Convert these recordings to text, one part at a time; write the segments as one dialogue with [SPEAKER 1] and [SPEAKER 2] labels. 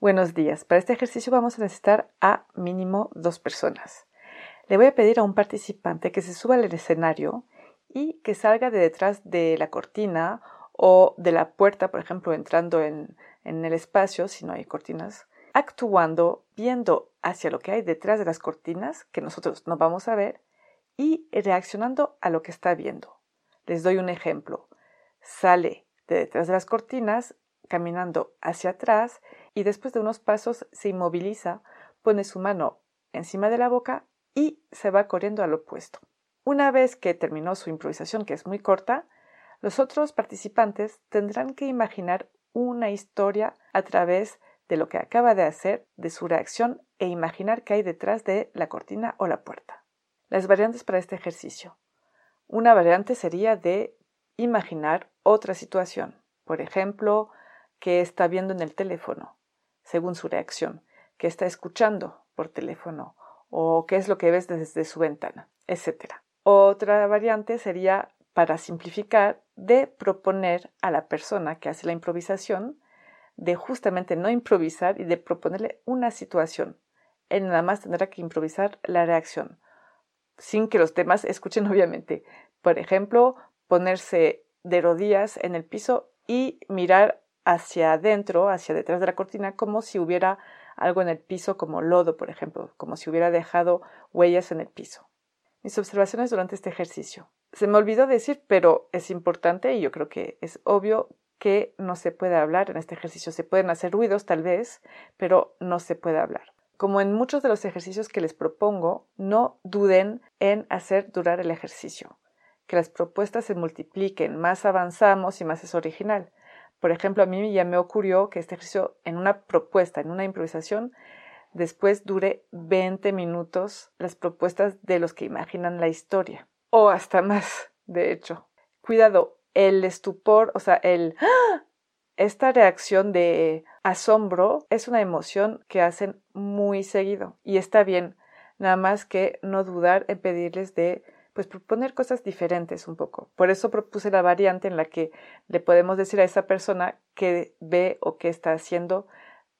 [SPEAKER 1] Buenos días. Para este ejercicio vamos a necesitar a mínimo dos personas. Le voy a pedir a un participante que se suba al escenario y que salga de detrás de la cortina o de la puerta, por ejemplo, entrando en, en el espacio, si no hay cortinas, actuando, viendo hacia lo que hay detrás de las cortinas, que nosotros no vamos a ver, y reaccionando a lo que está viendo. Les doy un ejemplo. Sale de detrás de las cortinas, caminando hacia atrás, y después de unos pasos se inmoviliza, pone su mano encima de la boca y se va corriendo al opuesto. Una vez que terminó su improvisación, que es muy corta, los otros participantes tendrán que imaginar una historia a través de lo que acaba de hacer, de su reacción e imaginar qué hay detrás de la cortina o la puerta. Las variantes para este ejercicio. Una variante sería de imaginar otra situación, por ejemplo, que está viendo en el teléfono, según su reacción, que está escuchando por teléfono o qué es lo que ves desde su ventana, etc. Otra variante sería, para simplificar, de proponer a la persona que hace la improvisación de justamente no improvisar y de proponerle una situación. Él nada más tendrá que improvisar la reacción, sin que los demás escuchen obviamente. Por ejemplo, ponerse de rodillas en el piso y mirar hacia adentro, hacia detrás de la cortina, como si hubiera algo en el piso, como lodo, por ejemplo, como si hubiera dejado huellas en el piso. Mis observaciones durante este ejercicio. Se me olvidó decir, pero es importante y yo creo que es obvio que no se puede hablar en este ejercicio. Se pueden hacer ruidos tal vez, pero no se puede hablar. Como en muchos de los ejercicios que les propongo, no duden en hacer durar el ejercicio. Que las propuestas se multipliquen, más avanzamos y más es original. Por ejemplo, a mí ya me ocurrió que este ejercicio en una propuesta, en una improvisación, después dure 20 minutos las propuestas de los que imaginan la historia. O hasta más, de hecho. Cuidado, el estupor, o sea, el... ¡ah! Esta reacción de asombro es una emoción que hacen muy seguido y está bien, nada más que no dudar en pedirles de pues proponer cosas diferentes un poco. Por eso propuse la variante en la que le podemos decir a esa persona que ve o que está haciendo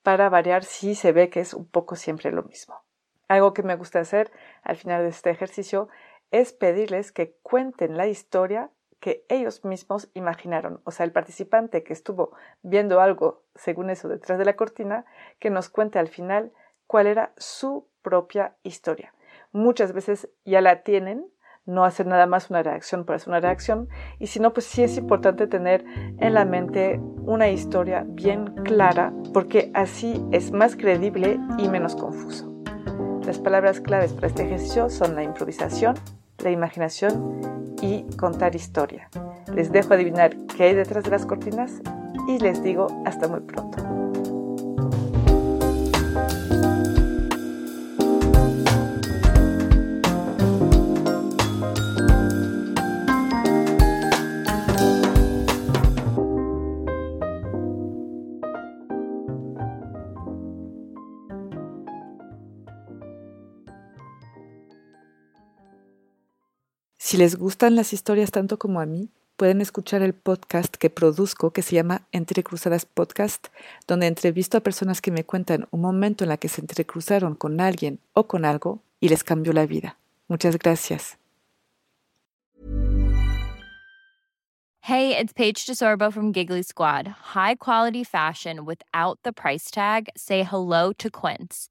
[SPEAKER 1] para variar si se ve que es un poco siempre lo mismo. Algo que me gusta hacer al final de este ejercicio es pedirles que cuenten la historia que ellos mismos imaginaron. O sea, el participante que estuvo viendo algo, según eso, detrás de la cortina, que nos cuente al final cuál era su propia historia. Muchas veces ya la tienen, no hacer nada más una reacción por hacer una reacción, y si no, pues sí es importante tener en la mente una historia bien clara, porque así es más creíble y menos confuso. Las palabras claves para este ejercicio son la improvisación, la imaginación y contar historia. Les dejo adivinar qué hay detrás de las cortinas y les digo hasta muy pronto. Si les gustan las historias tanto como a mí, pueden escuchar el podcast que produzco que se llama Entre Cruzadas Podcast, donde entrevisto a personas que me cuentan un momento en la que se entrecruzaron con alguien o con algo y les cambió la vida. Muchas gracias.
[SPEAKER 2] Hey, it's Paige DeSorbo from Giggly Squad. High quality fashion without the price tag. Say hello to Quince.